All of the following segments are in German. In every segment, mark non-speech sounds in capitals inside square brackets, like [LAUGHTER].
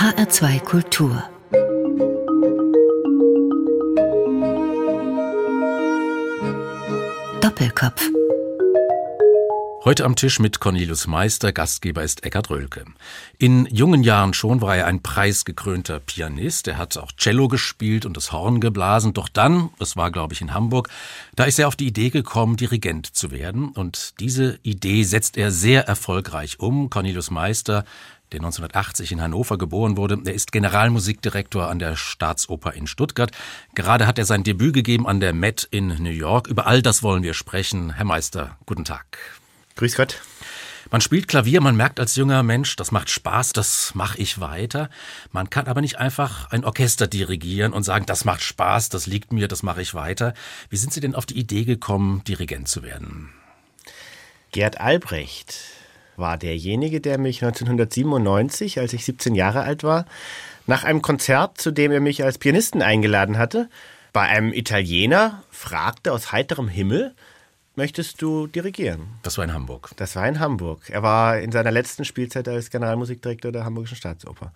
HR2 Kultur Doppelkopf Heute am Tisch mit Cornelius Meister, Gastgeber ist Eckhard Rölke. In jungen Jahren schon war er ein preisgekrönter Pianist. Er hat auch Cello gespielt und das Horn geblasen. Doch dann, das war glaube ich in Hamburg, da ist er auf die Idee gekommen, Dirigent zu werden. Und diese Idee setzt er sehr erfolgreich um. Cornelius Meister, der 1980 in Hannover geboren wurde. Er ist Generalmusikdirektor an der Staatsoper in Stuttgart. Gerade hat er sein Debüt gegeben an der Met in New York. Über all das wollen wir sprechen. Herr Meister, guten Tag. Grüß Gott. Man spielt Klavier, man merkt als junger Mensch, das macht Spaß, das mache ich weiter. Man kann aber nicht einfach ein Orchester dirigieren und sagen, das macht Spaß, das liegt mir, das mache ich weiter. Wie sind Sie denn auf die Idee gekommen, Dirigent zu werden? Gerd Albrecht war derjenige, der mich 1997, als ich 17 Jahre alt war, nach einem Konzert, zu dem er mich als Pianisten eingeladen hatte, bei einem Italiener fragte aus heiterem Himmel, möchtest du dirigieren? Das war in Hamburg. Das war in Hamburg. Er war in seiner letzten Spielzeit als Generalmusikdirektor der Hamburgischen Staatsoper.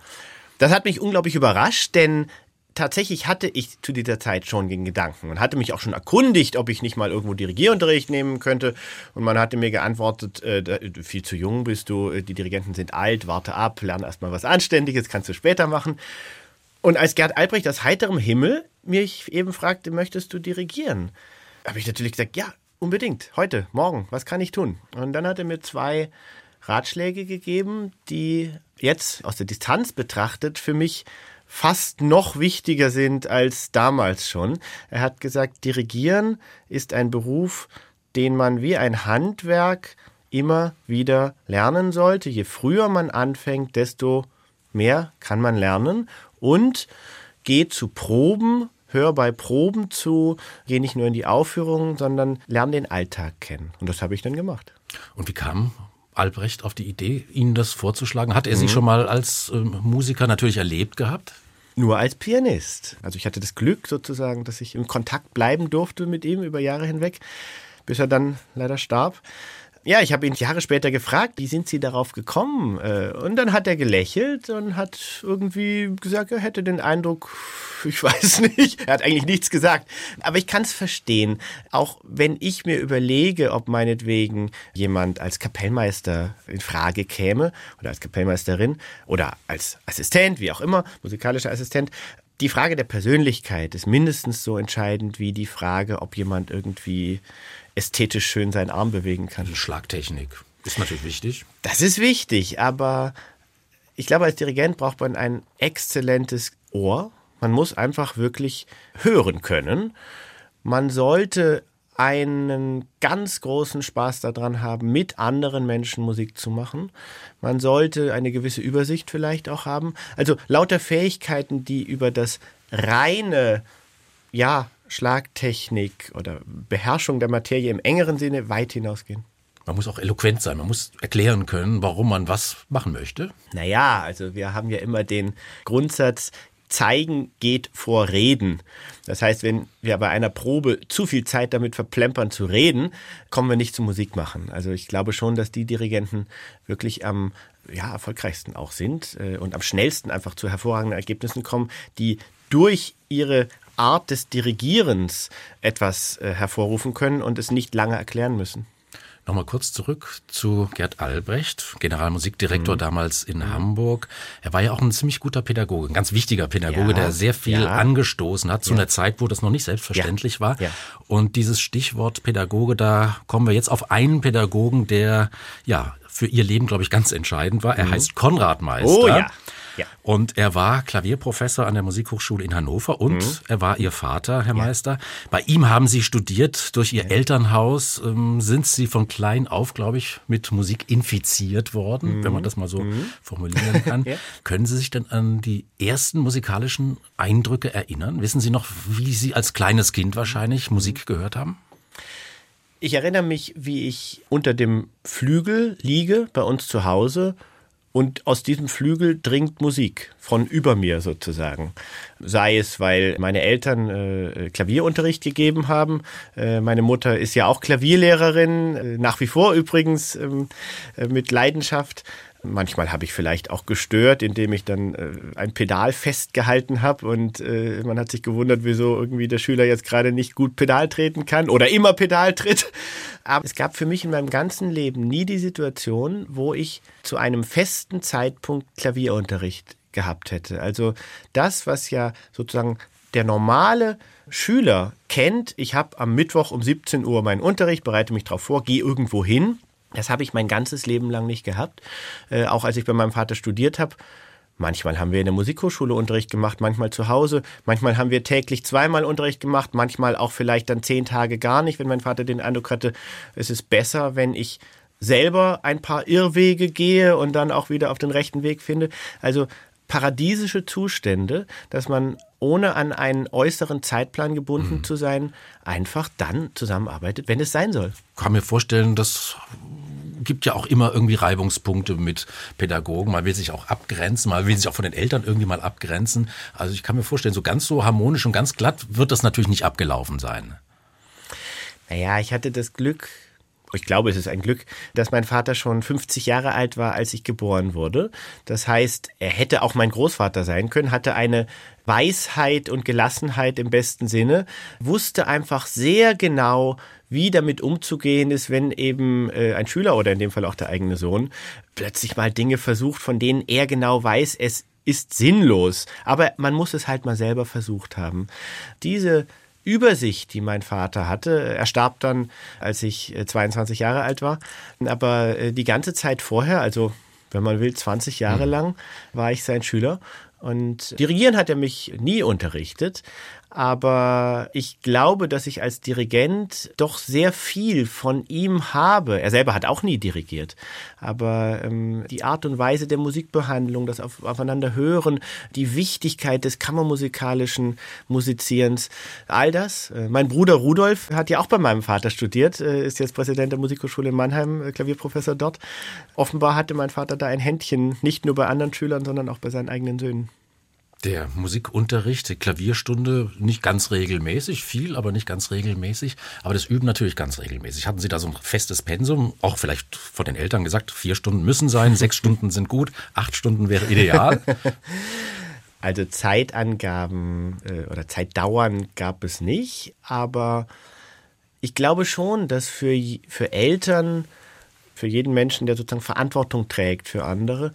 Das hat mich unglaublich überrascht, denn tatsächlich hatte ich zu dieser Zeit schon den Gedanken und hatte mich auch schon erkundigt, ob ich nicht mal irgendwo Dirigierunterricht nehmen könnte. Und man hatte mir geantwortet, äh, viel zu jung bist du, äh, die Dirigenten sind alt, warte ab, lerne erstmal was Anständiges, kannst du später machen. Und als Gerd Albrecht aus heiterem Himmel mich eben fragte, möchtest du dirigieren? Habe ich natürlich gesagt, ja, Unbedingt. Heute, morgen. Was kann ich tun? Und dann hat er mir zwei Ratschläge gegeben, die jetzt aus der Distanz betrachtet für mich fast noch wichtiger sind als damals schon. Er hat gesagt, Dirigieren ist ein Beruf, den man wie ein Handwerk immer wieder lernen sollte. Je früher man anfängt, desto mehr kann man lernen und geht zu Proben hör bei Proben zu, geh nicht nur in die Aufführungen, sondern lerne den Alltag kennen. Und das habe ich dann gemacht. Und wie kam Albrecht auf die Idee, Ihnen das vorzuschlagen? Hat er mhm. Sie schon mal als äh, Musiker natürlich erlebt gehabt? Nur als Pianist. Also ich hatte das Glück sozusagen, dass ich im Kontakt bleiben durfte mit ihm über Jahre hinweg, bis er dann leider starb. Ja, ich habe ihn Jahre später gefragt, wie sind Sie darauf gekommen? Äh, und dann hat er gelächelt und hat irgendwie gesagt, er hätte den Eindruck, [LAUGHS] ich weiß nicht, er hat eigentlich nichts gesagt. Aber ich kann es verstehen, auch wenn ich mir überlege, ob meinetwegen jemand als Kapellmeister in Frage käme oder als Kapellmeisterin oder als Assistent, wie auch immer, musikalischer Assistent, die Frage der Persönlichkeit ist mindestens so entscheidend wie die Frage, ob jemand irgendwie ästhetisch schön seinen Arm bewegen kann. Schlagtechnik ist natürlich wichtig. Das ist wichtig, aber ich glaube, als Dirigent braucht man ein exzellentes Ohr. Man muss einfach wirklich hören können. Man sollte einen ganz großen Spaß daran haben, mit anderen Menschen Musik zu machen. Man sollte eine gewisse Übersicht vielleicht auch haben. Also lauter Fähigkeiten, die über das reine, ja, Schlagtechnik oder Beherrschung der Materie im engeren Sinne weit hinausgehen. Man muss auch eloquent sein, man muss erklären können, warum man was machen möchte. Naja, also wir haben ja immer den Grundsatz, zeigen geht vor reden. Das heißt, wenn wir bei einer Probe zu viel Zeit damit verplempern zu reden, kommen wir nicht zum Musik machen. Also ich glaube schon, dass die Dirigenten wirklich am ja, erfolgreichsten auch sind äh, und am schnellsten einfach zu hervorragenden Ergebnissen kommen, die durch ihre Art des Dirigierens etwas äh, hervorrufen können und es nicht lange erklären müssen. Nochmal kurz zurück zu Gerd Albrecht, Generalmusikdirektor mhm. damals in mhm. Hamburg. Er war ja auch ein ziemlich guter Pädagoge, ein ganz wichtiger Pädagoge, ja, der sehr viel ja. angestoßen hat zu ja. einer Zeit, wo das noch nicht selbstverständlich war. Und dieses Stichwort Pädagoge, da kommen wir jetzt auf einen Pädagogen, der ja für ihr Leben, glaube ich, ganz entscheidend war. Er mhm. heißt Konrad Meister. Oh ja. Ja. Und er war Klavierprofessor an der Musikhochschule in Hannover und mhm. er war Ihr Vater, Herr ja. Meister. Bei ihm haben Sie studiert. Durch Ihr ja. Elternhaus ähm, sind Sie von klein auf, glaube ich, mit Musik infiziert worden, mhm. wenn man das mal so mhm. formulieren kann. [LAUGHS] Können Sie sich denn an die ersten musikalischen Eindrücke erinnern? Wissen Sie noch, wie Sie als kleines Kind wahrscheinlich Musik gehört haben? Ich erinnere mich, wie ich unter dem Flügel liege bei uns zu Hause und aus diesem Flügel dringt Musik von über mir sozusagen. Sei es, weil meine Eltern äh, Klavierunterricht gegeben haben. Äh, meine Mutter ist ja auch Klavierlehrerin, äh, nach wie vor übrigens ähm, äh, mit Leidenschaft. Manchmal habe ich vielleicht auch gestört, indem ich dann äh, ein Pedal festgehalten habe und äh, man hat sich gewundert, wieso irgendwie der Schüler jetzt gerade nicht gut Pedal treten kann oder immer Pedal tritt. Aber es gab für mich in meinem ganzen Leben nie die Situation, wo ich zu einem festen Zeitpunkt Klavierunterricht gehabt hätte. Also das, was ja sozusagen der normale Schüler kennt, ich habe am Mittwoch um 17 Uhr meinen Unterricht, bereite mich darauf vor, gehe irgendwo hin. Das habe ich mein ganzes Leben lang nicht gehabt. Äh, auch als ich bei meinem Vater studiert habe, Manchmal haben wir in der Musikhochschule Unterricht gemacht, manchmal zu Hause. Manchmal haben wir täglich zweimal Unterricht gemacht, manchmal auch vielleicht dann zehn Tage gar nicht, wenn mein Vater den Eindruck hatte, es ist besser, wenn ich selber ein paar Irrwege gehe und dann auch wieder auf den rechten Weg finde. Also paradiesische Zustände, dass man ohne an einen äußeren Zeitplan gebunden mhm. zu sein, einfach dann zusammenarbeitet, wenn es sein soll. Ich kann mir vorstellen, das gibt ja auch immer irgendwie Reibungspunkte mit Pädagogen. Man will sich auch abgrenzen, man will sich auch von den Eltern irgendwie mal abgrenzen. Also ich kann mir vorstellen, so ganz so harmonisch und ganz glatt wird das natürlich nicht abgelaufen sein. Naja, ich hatte das Glück, ich glaube, es ist ein Glück, dass mein Vater schon 50 Jahre alt war, als ich geboren wurde. Das heißt, er hätte auch mein Großvater sein können, hatte eine Weisheit und Gelassenheit im besten Sinne, wusste einfach sehr genau, wie damit umzugehen ist, wenn eben äh, ein Schüler oder in dem Fall auch der eigene Sohn plötzlich mal Dinge versucht, von denen er genau weiß, es ist sinnlos. Aber man muss es halt mal selber versucht haben. Diese Übersicht, die mein Vater hatte. Er starb dann, als ich 22 äh, Jahre alt war. Aber äh, die ganze Zeit vorher, also wenn man will, 20 Jahre mhm. lang, war ich sein Schüler. Und dirigieren hat er mich nie unterrichtet, aber ich glaube, dass ich als Dirigent doch sehr viel von ihm habe. Er selber hat auch nie dirigiert, aber ähm, die Art und Weise der Musikbehandlung, das auf, aufeinander hören, die Wichtigkeit des kammermusikalischen Musizierens, all das. Äh, mein Bruder Rudolf hat ja auch bei meinem Vater studiert, äh, ist jetzt Präsident der Musikhochschule in Mannheim, äh, Klavierprofessor dort. Offenbar hatte mein Vater da ein Händchen, nicht nur bei anderen Schülern, sondern auch bei seinen eigenen Söhnen der Musikunterricht, die Klavierstunde nicht ganz regelmäßig, viel, aber nicht ganz regelmäßig, aber das Üben natürlich ganz regelmäßig. Hatten Sie da so ein festes Pensum, auch vielleicht von den Eltern gesagt, vier Stunden müssen sein, [LAUGHS] sechs Stunden sind gut, acht Stunden wäre ideal? [LAUGHS] Also Zeitangaben äh, oder Zeitdauern gab es nicht, aber ich glaube schon, dass für, für Eltern, für jeden Menschen, der sozusagen Verantwortung trägt für andere,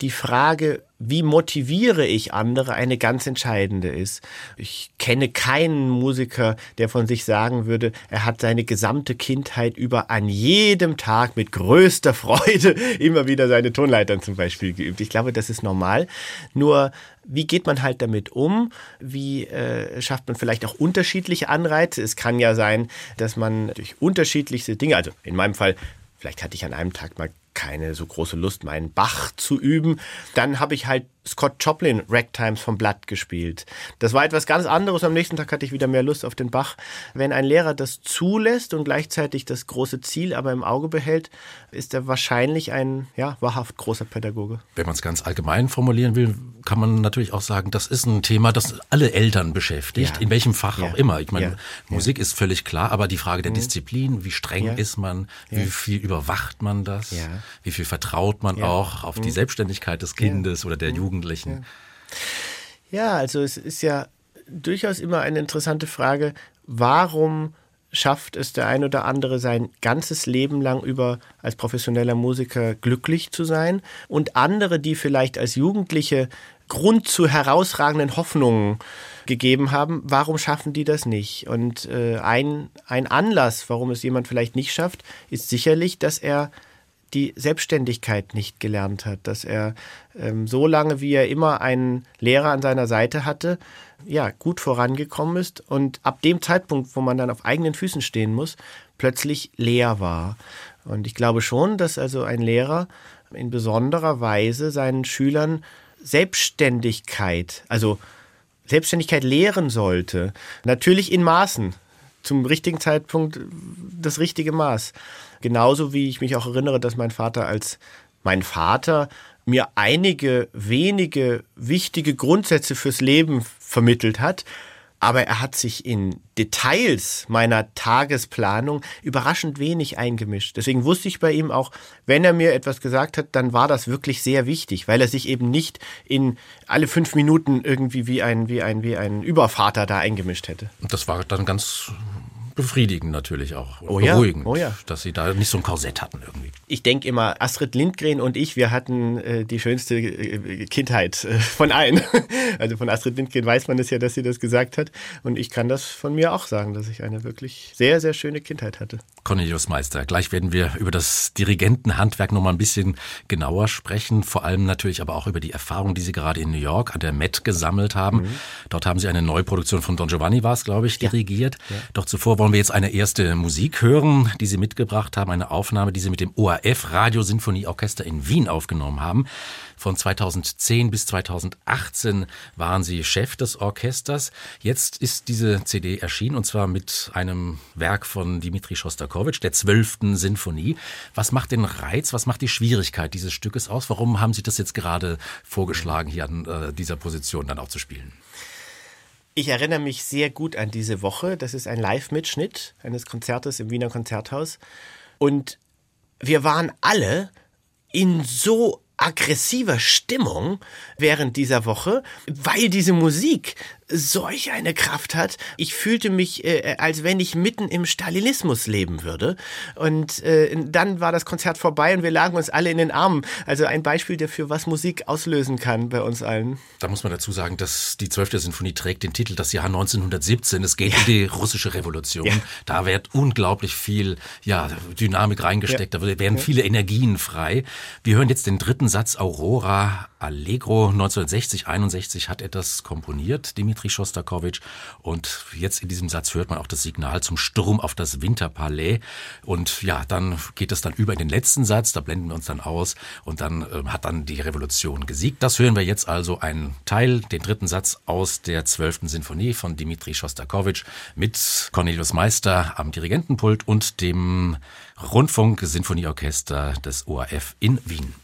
die Frage, wie motiviere ich andere, eine ganz entscheidende ist. Ich kenne keinen Musiker, der von sich sagen würde, er hat seine gesamte Kindheit über an jedem Tag mit größter Freude [LAUGHS] immer wieder seine Tonleitern zum Beispiel geübt. Ich glaube, das ist normal. Nur wie geht man halt damit um? Wie äh, schafft man vielleicht auch unterschiedliche Anreize? Es kann ja sein, dass man durch unterschiedlichste Dinge, also in meinem Fall Vielleicht hatte ich an einem Tag mal keine so große Lust, meinen Bach zu üben. Dann habe ich halt Scott Joplin Ragtimes vom Blatt gespielt. Das war etwas ganz anderes. Am nächsten Tag hatte ich wieder mehr Lust auf den Bach. Wenn ein Lehrer das zulässt und gleichzeitig das große Ziel aber im Auge behält, ist er wahrscheinlich ein ja, wahrhaft großer Pädagoge. Wenn man es ganz allgemein formulieren will, kann man natürlich auch sagen, das ist ein Thema, das alle Eltern beschäftigt, ja. in welchem Fach ja. auch immer. Ich meine, ja. Musik ist völlig klar, aber die Frage der mhm. Disziplin, wie streng ist man, wie viel überwacht man das, wie viel vertraut man auch auf die mhm. Selbstständigkeit des Kindes oder der mhm. Jugend Jugendlichen. Ja. ja, also es ist ja durchaus immer eine interessante Frage, warum schafft es der ein oder andere sein ganzes Leben lang über als professioneller Musiker glücklich zu sein und andere, die vielleicht als Jugendliche Grund zu herausragenden Hoffnungen gegeben haben, warum schaffen die das nicht? Und äh, ein, ein Anlass, warum es jemand vielleicht nicht schafft, ist sicherlich, dass er die Selbstständigkeit nicht gelernt hat, dass er ähm, so lange, wie er immer einen Lehrer an seiner Seite hatte, ja, gut vorangekommen ist und ab dem Zeitpunkt, wo man dann auf eigenen Füßen stehen muss, plötzlich leer war. Und ich glaube schon, dass also ein Lehrer in besonderer Weise seinen Schülern Selbstständigkeit, also Selbstständigkeit lehren sollte. Natürlich in Maßen, zum richtigen Zeitpunkt das richtige Maß. Genauso wie ich mich auch erinnere, dass mein Vater als mein Vater mir einige wenige wichtige Grundsätze fürs Leben vermittelt hat, aber er hat sich in Details meiner Tagesplanung überraschend wenig eingemischt. Deswegen wusste ich bei ihm auch, wenn er mir etwas gesagt hat, dann war das wirklich sehr wichtig, weil er sich eben nicht in alle fünf Minuten irgendwie wie ein, wie ein, wie ein Übervater da eingemischt hätte. Und das war dann ganz befriedigend natürlich auch. Oh ja, beruhigend, oh ja. dass sie da nicht so ein Korsett hatten irgendwie. Ich denke immer, Astrid Lindgren und ich, wir hatten äh, die schönste äh, Kindheit äh, von allen. [LAUGHS] also von Astrid Lindgren weiß man es ja, dass sie das gesagt hat. Und ich kann das von mir auch sagen, dass ich eine wirklich sehr, sehr schöne Kindheit hatte. Cornelius Meister, gleich werden wir über das Dirigentenhandwerk noch mal ein bisschen genauer sprechen. Vor allem natürlich aber auch über die Erfahrung, die Sie gerade in New York an der Met gesammelt haben. Mhm. Dort haben Sie eine Neuproduktion von Don Giovanni, war es, glaube ich, dirigiert. Ja. Ja. Doch zuvor wollen wir jetzt eine erste Musik hören, die Sie mitgebracht haben, eine Aufnahme, die Sie mit dem ORF Radiosinfonieorchester in Wien aufgenommen haben. Von 2010 bis 2018 waren Sie Chef des Orchesters. Jetzt ist diese CD erschienen und zwar mit einem Werk von Dimitri Schostakowitsch, der zwölften Sinfonie. Was macht den Reiz, was macht die Schwierigkeit dieses Stückes aus? Warum haben Sie das jetzt gerade vorgeschlagen, hier an äh, dieser Position dann auch zu spielen? Ich erinnere mich sehr gut an diese Woche. Das ist ein Live-Mitschnitt eines Konzertes im Wiener Konzerthaus. Und wir waren alle in so aggressiver Stimmung während dieser Woche, weil diese Musik solch eine Kraft hat. Ich fühlte mich, äh, als wenn ich mitten im Stalinismus leben würde. Und äh, dann war das Konzert vorbei und wir lagen uns alle in den Armen. Also ein Beispiel dafür, was Musik auslösen kann bei uns allen. Da muss man dazu sagen, dass die 12. Sinfonie trägt den Titel Das Jahr 1917. Es geht ja. um die russische Revolution. Ja. Da wird unglaublich viel ja, Dynamik reingesteckt. Ja. Da werden viele Energien frei. Wir hören jetzt den dritten Satz Aurora Allegro. 1960, 61 hat er das komponiert, Dimitri Schostakowitsch. Und jetzt in diesem Satz hört man auch das Signal zum Sturm auf das Winterpalais. Und ja, dann geht es dann über in den letzten Satz, da blenden wir uns dann aus und dann äh, hat dann die Revolution gesiegt. Das hören wir jetzt also einen Teil, den dritten Satz aus der zwölften Sinfonie von Dimitri Schostakowitsch mit Cornelius Meister am Dirigentenpult und dem Rundfunk-Sinfonieorchester des ORF in Wien.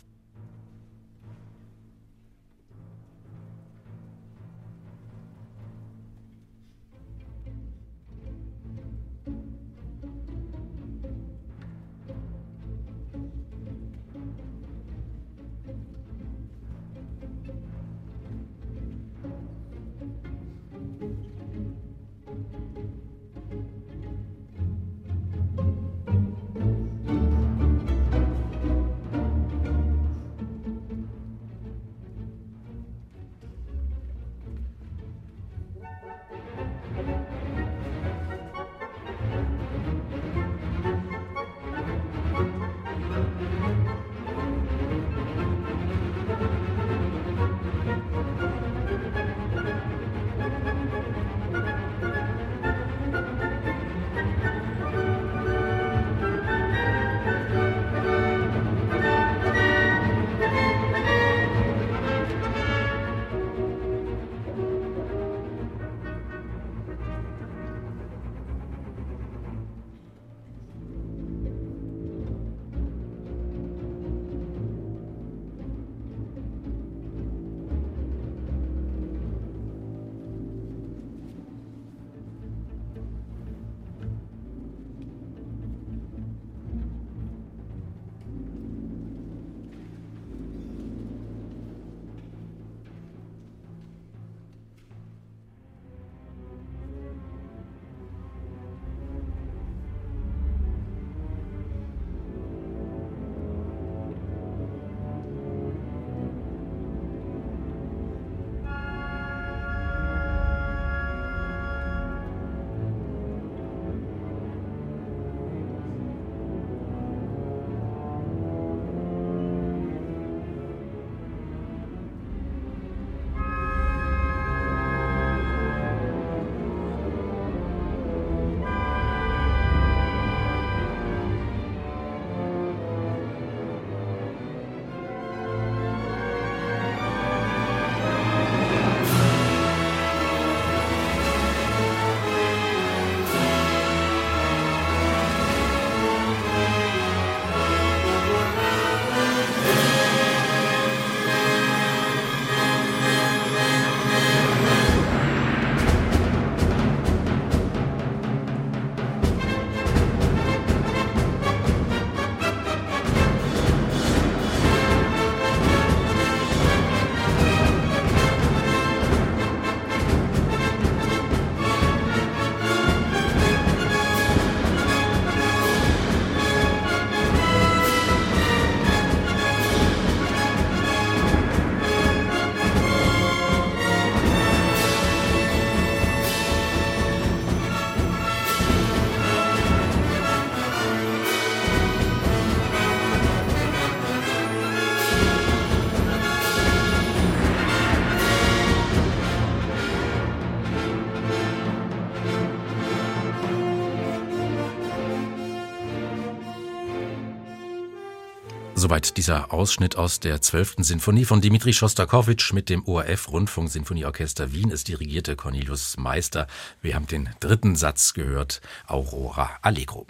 Soweit dieser Ausschnitt aus der 12. Sinfonie von Dimitri Schostakowitsch mit dem ORF Rundfunksinfonieorchester Wien. Es dirigierte Cornelius Meister. Wir haben den dritten Satz gehört, Aurora Allegro.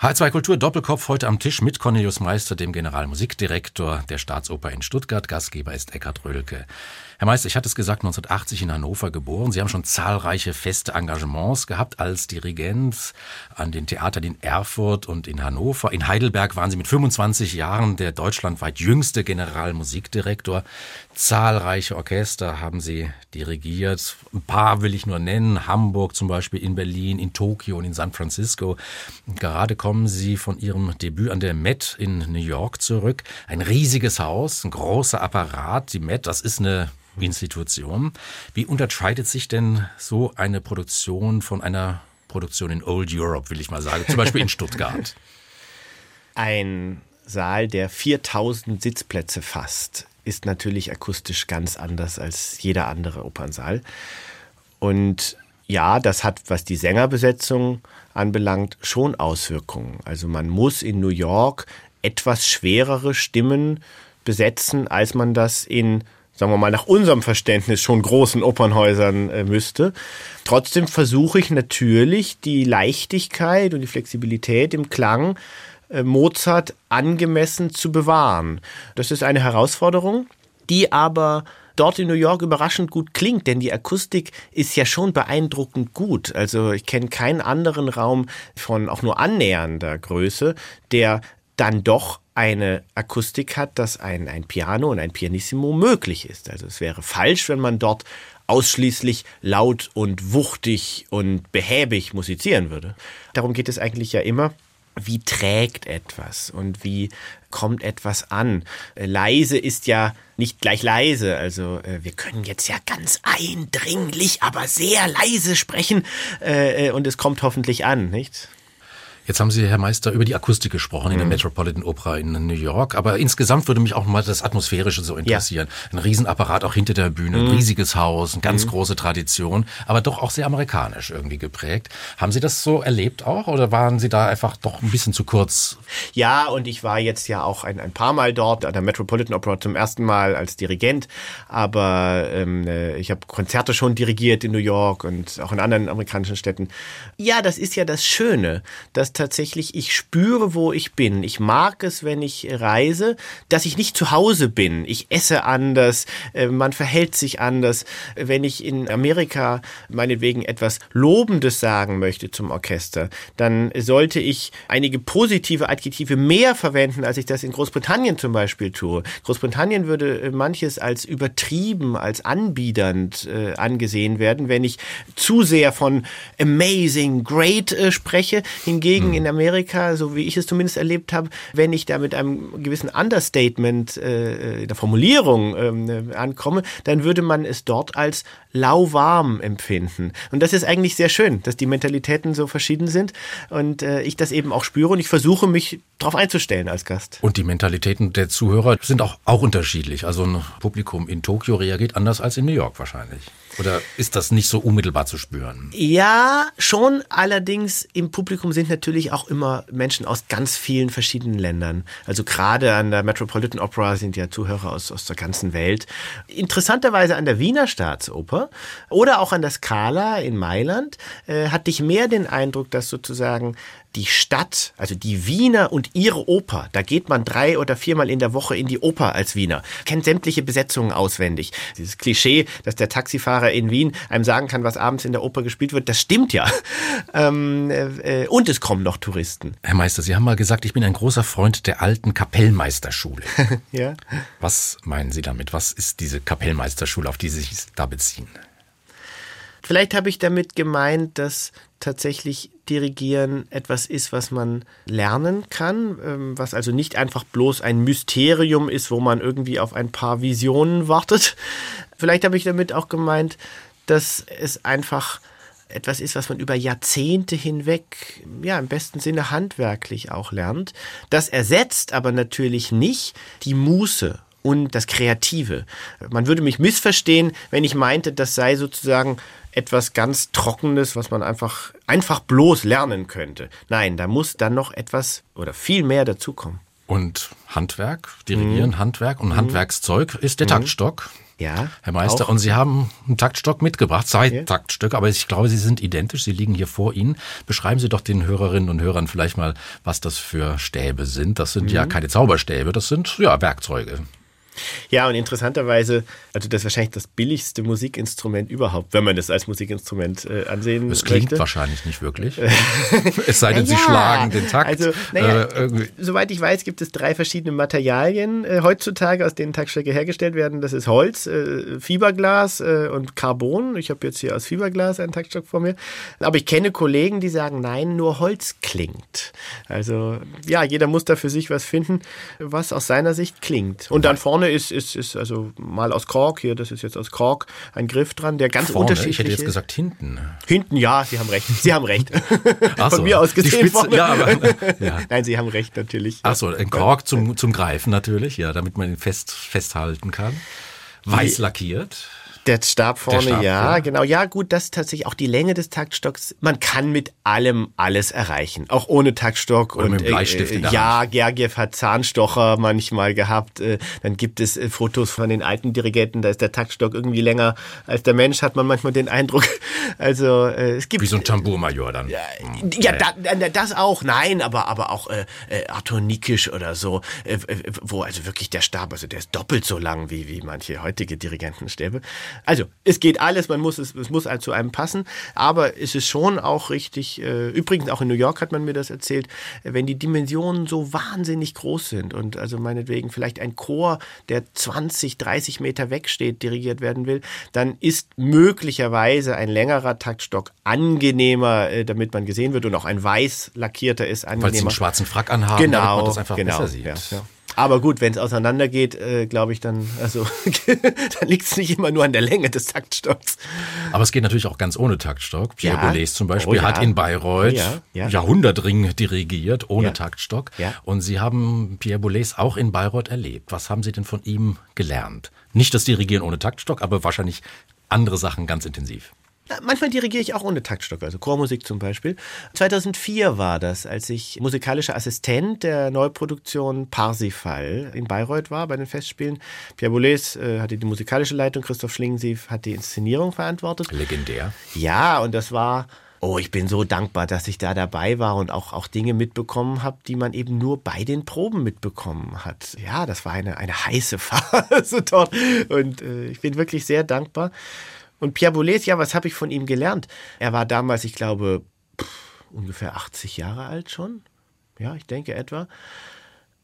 H2 Kultur Doppelkopf heute am Tisch mit Cornelius Meister, dem Generalmusikdirektor der Staatsoper in Stuttgart. Gastgeber ist Eckhard Röhlke. Herr Meister, ich hatte es gesagt, 1980 in Hannover geboren. Sie haben schon zahlreiche feste Engagements gehabt als Dirigent an den Theatern in Erfurt und in Hannover. In Heidelberg waren Sie mit 25 Jahren der deutschlandweit jüngste Generalmusikdirektor. Zahlreiche Orchester haben Sie dirigiert. Ein paar will ich nur nennen. Hamburg zum Beispiel, in Berlin, in Tokio und in San Francisco. Gerade kommen Sie von Ihrem Debüt an der Met in New York zurück. Ein riesiges Haus, ein großer Apparat. Die Met, das ist eine Institution. Wie unterscheidet sich denn so eine Produktion von einer Produktion in Old Europe, will ich mal sagen, zum Beispiel in Stuttgart? [LAUGHS] Ein Saal, der 4000 Sitzplätze fasst, ist natürlich akustisch ganz anders als jeder andere Opernsaal. Und ja, das hat, was die Sängerbesetzung anbelangt, schon Auswirkungen. Also man muss in New York etwas schwerere Stimmen besetzen, als man das in sagen wir mal, nach unserem Verständnis schon großen Opernhäusern äh, müsste. Trotzdem versuche ich natürlich die Leichtigkeit und die Flexibilität im Klang äh, Mozart angemessen zu bewahren. Das ist eine Herausforderung, die aber dort in New York überraschend gut klingt, denn die Akustik ist ja schon beeindruckend gut. Also ich kenne keinen anderen Raum von auch nur annähernder Größe, der dann doch eine Akustik hat, dass ein, ein Piano und ein Pianissimo möglich ist. Also es wäre falsch, wenn man dort ausschließlich laut und wuchtig und behäbig musizieren würde. Darum geht es eigentlich ja immer, wie trägt etwas und wie kommt etwas an. Leise ist ja nicht gleich leise. Also äh, wir können jetzt ja ganz eindringlich, aber sehr leise sprechen äh, äh und es kommt hoffentlich an, nicht? Jetzt haben Sie, Herr Meister, über die Akustik gesprochen in der mhm. Metropolitan Opera in New York. Aber insgesamt würde mich auch mal das Atmosphärische so interessieren. Ja. Ein Riesenapparat auch hinter der Bühne, ein mhm. riesiges Haus, eine ganz mhm. große Tradition, aber doch auch sehr amerikanisch irgendwie geprägt. Haben Sie das so erlebt auch oder waren Sie da einfach doch ein bisschen zu kurz? Ja, und ich war jetzt ja auch ein, ein paar Mal dort an der Metropolitan Opera zum ersten Mal als Dirigent. Aber ähm, äh, ich habe Konzerte schon dirigiert in New York und auch in anderen amerikanischen Städten. Ja, das ist ja das Schöne, dass tatsächlich, ich spüre, wo ich bin. Ich mag es, wenn ich reise, dass ich nicht zu Hause bin. Ich esse anders, äh, man verhält sich anders. Wenn ich in Amerika meinetwegen etwas Lobendes sagen möchte zum Orchester, dann sollte ich einige positive Adjektive mehr verwenden, als ich das in Großbritannien zum Beispiel tue. Großbritannien würde äh, manches als übertrieben, als anbiedernd äh, angesehen werden, wenn ich zu sehr von amazing, great spreche. Hingegen Kollegen in Amerika, so wie ich es zumindest erlebt habe, wenn ich da mit einem gewissen Understatement äh, der Formulierung ähm, ankomme, dann würde man es dort als lauwarm empfinden. Und das ist eigentlich sehr schön, dass die Mentalitäten so verschieden sind und äh, ich das eben auch spüre und ich versuche mich darauf einzustellen als Gast. Und die Mentalitäten der Zuhörer sind auch, auch unterschiedlich. Also ein Publikum in Tokio reagiert anders als in New York wahrscheinlich. Oder ist das nicht so unmittelbar zu spüren? Ja, schon. Allerdings im Publikum sind natürlich auch immer Menschen aus ganz vielen verschiedenen Ländern. Also gerade an der Metropolitan Opera sind ja Zuhörer aus, aus der ganzen Welt. Interessanterweise an der Wiener Staatsoper oder auch an der Scala in Mailand äh, hatte ich mehr den Eindruck, dass sozusagen die Stadt, also die Wiener und ihre Oper, da geht man drei oder viermal in der Woche in die Oper als Wiener, kennt sämtliche Besetzungen auswendig. Dieses Klischee, dass der Taxifahrer in Wien einem sagen kann, was abends in der Oper gespielt wird, das stimmt ja. [LAUGHS] Ähm, äh, und es kommen noch Touristen. Herr Meister, Sie haben mal gesagt, ich bin ein großer Freund der alten Kapellmeisterschule. [LAUGHS] ja. Was meinen Sie damit? Was ist diese Kapellmeisterschule, auf die Sie sich da beziehen? Vielleicht habe ich damit gemeint, dass tatsächlich Dirigieren etwas ist, was man lernen kann, ähm, was also nicht einfach bloß ein Mysterium ist, wo man irgendwie auf ein paar Visionen wartet. [LAUGHS] Vielleicht habe ich damit auch gemeint, dass es einfach etwas ist, was man über Jahrzehnte hinweg, ja, im besten Sinne handwerklich auch lernt. Das ersetzt aber natürlich nicht die Muße und das Kreative. Man würde mich missverstehen, wenn ich meinte, das sei sozusagen etwas ganz Trockenes, was man einfach, einfach bloß lernen könnte. Nein, da muss dann noch etwas oder viel mehr dazukommen. Und Handwerk, Dirigieren, mhm. Handwerk und mhm. Handwerkszeug ist der mhm. Taktstock. Ja. Herr Meister, auch. und Sie haben einen Taktstock mitgebracht, zwei ja. Taktstücke, aber ich glaube, sie sind identisch, sie liegen hier vor Ihnen. Beschreiben Sie doch den Hörerinnen und Hörern vielleicht mal, was das für Stäbe sind. Das sind mhm. ja keine Zauberstäbe, das sind ja Werkzeuge. Ja, und interessanterweise, also das ist wahrscheinlich das billigste Musikinstrument überhaupt, wenn man das als Musikinstrument äh, ansehen Es klingt möchte. wahrscheinlich nicht wirklich. [LAUGHS] es sei denn, naja, Sie schlagen den Takt. Also, naja, äh, soweit ich weiß, gibt es drei verschiedene Materialien äh, heutzutage, aus denen Taktstücke hergestellt werden. Das ist Holz, äh, Fiberglas äh, und Carbon. Ich habe jetzt hier aus Fiberglas einen Taktstock vor mir. Aber ich kenne Kollegen, die sagen, nein, nur Holz klingt. Also ja, jeder muss da für sich was finden, was aus seiner Sicht klingt. Und dann vorne ist, ist, ist also mal aus Kork, hier, das ist jetzt aus Kork, ein Griff dran, der ganz vorne, unterschiedlich ist. Ich hätte jetzt gesagt hinten. Hinten, ja, Sie haben recht. Sie haben recht. [LAUGHS] Ach Von so, mir aus gesehen. Spitze, ja, aber, [LAUGHS] ja. Nein, Sie haben recht, natürlich. Achso, ein Kork zum, zum Greifen natürlich, ja, damit man ihn fest, festhalten kann. Weiß lackiert. Der Stab vorne, der Stab, ja, ja, genau. Ja, gut, das ist tatsächlich auch die Länge des Taktstocks. Man kann mit allem alles erreichen, auch ohne Taktstock. Oder und mit Bleistift äh, ja, Gergiev hat Zahnstocher manchmal gehabt. Äh, dann gibt es äh, Fotos von den alten Dirigenten, da ist der Taktstock irgendwie länger als der Mensch, hat man manchmal den Eindruck. [LAUGHS] Also äh, es gibt wie so ein Tambourmajor dann. Ja, ja, da, das auch. Nein, aber aber auch äh, Arthur Nikisch oder so, äh, wo also wirklich der Stab, also der ist doppelt so lang wie wie manche heutige Dirigentenstäbe. Also, es geht alles, man muss es, es muss halt zu einem passen, aber es ist schon auch richtig, äh, übrigens auch in New York hat man mir das erzählt, wenn die Dimensionen so wahnsinnig groß sind und also meinetwegen vielleicht ein Chor, der 20, 30 Meter wegsteht, dirigiert werden will, dann ist möglicherweise ein längerer Taktstock angenehmer, äh, damit man gesehen wird und auch ein weiß lackierter ist angenehmer. Weil sie einen schwarzen Frack anhaben, genau, damit man das einfach genau, besser sieht. Ja, ja. Aber gut, wenn es auseinandergeht, äh, glaube ich, dann, also, [LAUGHS] dann liegt es nicht immer nur an der Länge des Taktstocks. Aber es geht natürlich auch ganz ohne Taktstock. Pierre ja. Boulez zum Beispiel oh, ja. hat in Bayreuth ja. Ja. Jahrhundertring dirigiert, ohne Taktstock. Und Sie haben Pierre Boulez auch in Bayreuth erlebt. Was haben Sie denn von ihm gelernt? Nicht das Dirigieren ohne Taktstock, aber wahrscheinlich andere Sachen ganz intensiv. Manchmal dirigiere ich auch ohne Taktstock, also Chormusik zum Beispiel. 2004 war das, als ich musikalischer Assistent der Neuproduktion Parsifal in Bayreuth war bei den Festspielen. Pierre Boulez äh, hatte die musikalische Leitung, Christoph Schlingensief hat die Inszenierung verantwortet. Legendär. Ja, und das war Oh, ich bin so dankbar, dass ich da dabei war und auch, auch Dinge mitbekommen habe, die man eben nur bei den Proben mitbekommen hat. Ja, das war eine, eine heiße [LAUGHS] Phase dort und äh, ich bin wirklich sehr dankbar. Und Pierre Boulez, ja, was habe ich von ihm gelernt? Er war damals, ich glaube, pff, ungefähr 80 Jahre alt schon. Ja, ich denke etwa.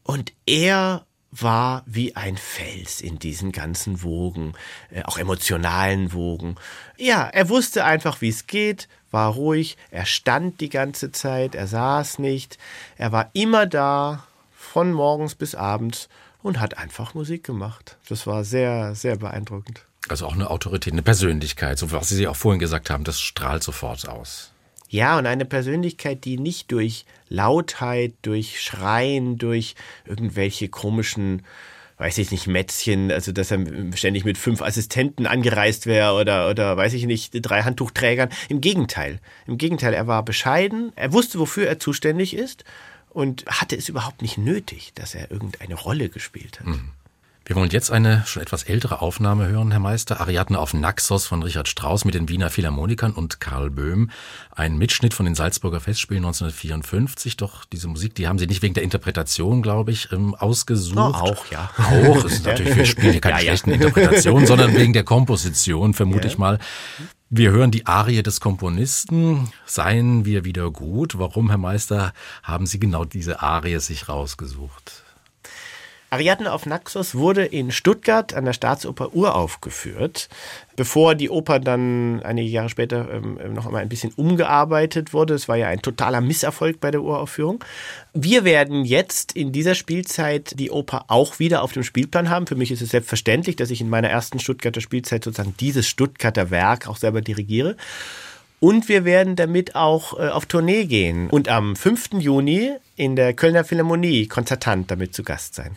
Und er war wie ein Fels in diesen ganzen Wogen, äh, auch emotionalen Wogen. Ja, er wusste einfach, wie es geht, war ruhig, er stand die ganze Zeit, er saß nicht, er war immer da, von morgens bis abends und hat einfach Musik gemacht. Das war sehr, sehr beeindruckend. Also auch eine Autorität, eine Persönlichkeit, so was Sie auch vorhin gesagt haben, das strahlt sofort aus. Ja, und eine Persönlichkeit, die nicht durch Lautheit, durch Schreien, durch irgendwelche komischen, weiß ich nicht, Mätzchen, also dass er ständig mit fünf Assistenten angereist wäre oder, oder weiß ich nicht, drei Handtuchträgern. Im Gegenteil. Im Gegenteil, er war bescheiden, er wusste, wofür er zuständig ist und hatte es überhaupt nicht nötig, dass er irgendeine Rolle gespielt hat. Mhm. Wir wollen jetzt eine schon etwas ältere Aufnahme hören, Herr Meister. Ariadne auf Naxos von Richard Strauss mit den Wiener Philharmonikern und Karl Böhm. Ein Mitschnitt von den Salzburger Festspielen 1954. Doch diese Musik, die haben Sie nicht wegen der Interpretation, glaube ich, ähm, ausgesucht. Oh, auch, ja. Auch. ist natürlich, wir [LAUGHS] spielen hier keine ja, schlechten ja. Interpretationen, sondern [LAUGHS] wegen der Komposition, vermute ja. ich mal. Wir hören die Arie des Komponisten. Seien wir wieder gut. Warum, Herr Meister, haben Sie genau diese Arie sich rausgesucht? Ariadne auf Naxos wurde in Stuttgart an der Staatsoper uraufgeführt, bevor die Oper dann einige Jahre später ähm, noch einmal ein bisschen umgearbeitet wurde. Es war ja ein totaler Misserfolg bei der Uraufführung. Wir werden jetzt in dieser Spielzeit die Oper auch wieder auf dem Spielplan haben. Für mich ist es selbstverständlich, dass ich in meiner ersten Stuttgarter Spielzeit sozusagen dieses Stuttgarter Werk auch selber dirigiere. Und wir werden damit auch äh, auf Tournee gehen und am 5. Juni in der Kölner Philharmonie konzertant damit zu Gast sein.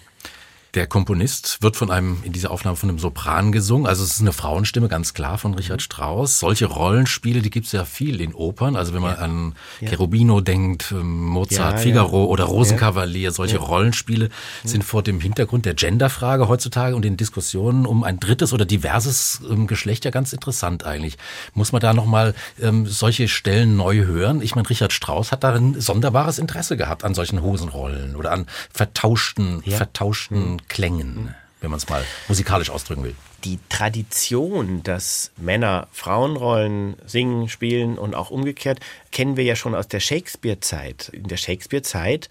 Der Komponist wird von einem, in dieser Aufnahme von einem Sopran gesungen. Also es ist eine Frauenstimme, ganz klar, von Richard mhm. Strauss. Solche Rollenspiele, die gibt es ja viel in Opern. Also wenn man ja. an ja. Cherubino denkt, ähm, Mozart, ja, Figaro oder Rosenkavalier, solche Rollenspiele sind vor dem Hintergrund der Genderfrage heutzutage und den Diskussionen um ein drittes oder diverses ähm, Geschlecht ja ganz interessant eigentlich. Muss man da nochmal ähm, solche Stellen neu hören? Ich meine, Richard Strauss hat darin sonderbares Interesse gehabt an solchen Hosenrollen oder an vertauschten, vertauschten Klängen, wenn man es mal musikalisch ausdrücken will. Die Tradition, dass Männer Frauenrollen singen, spielen und auch umgekehrt, kennen wir ja schon aus der Shakespeare-Zeit. In der Shakespeare-Zeit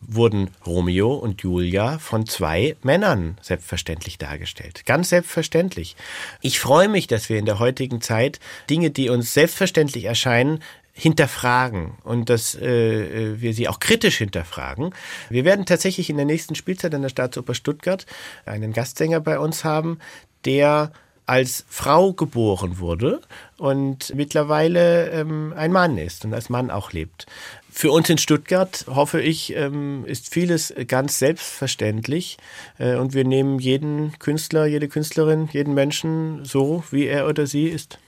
wurden Romeo und Julia von zwei Männern selbstverständlich dargestellt. Ganz selbstverständlich. Ich freue mich, dass wir in der heutigen Zeit Dinge, die uns selbstverständlich erscheinen, hinterfragen und dass äh, äh, wir sie auch kritisch hinterfragen. Wir werden tatsächlich in der nächsten Spielzeit an der Staatsoper Stuttgart einen Gastsänger bei uns haben, der als Frau geboren wurde und mittlerweile ähm, ein Mann ist und als Mann auch lebt. Für uns in Stuttgart, hoffe ich, ähm, ist vieles ganz selbstverständlich äh, und wir nehmen jeden Künstler, jede Künstlerin, jeden Menschen so, wie er oder sie ist.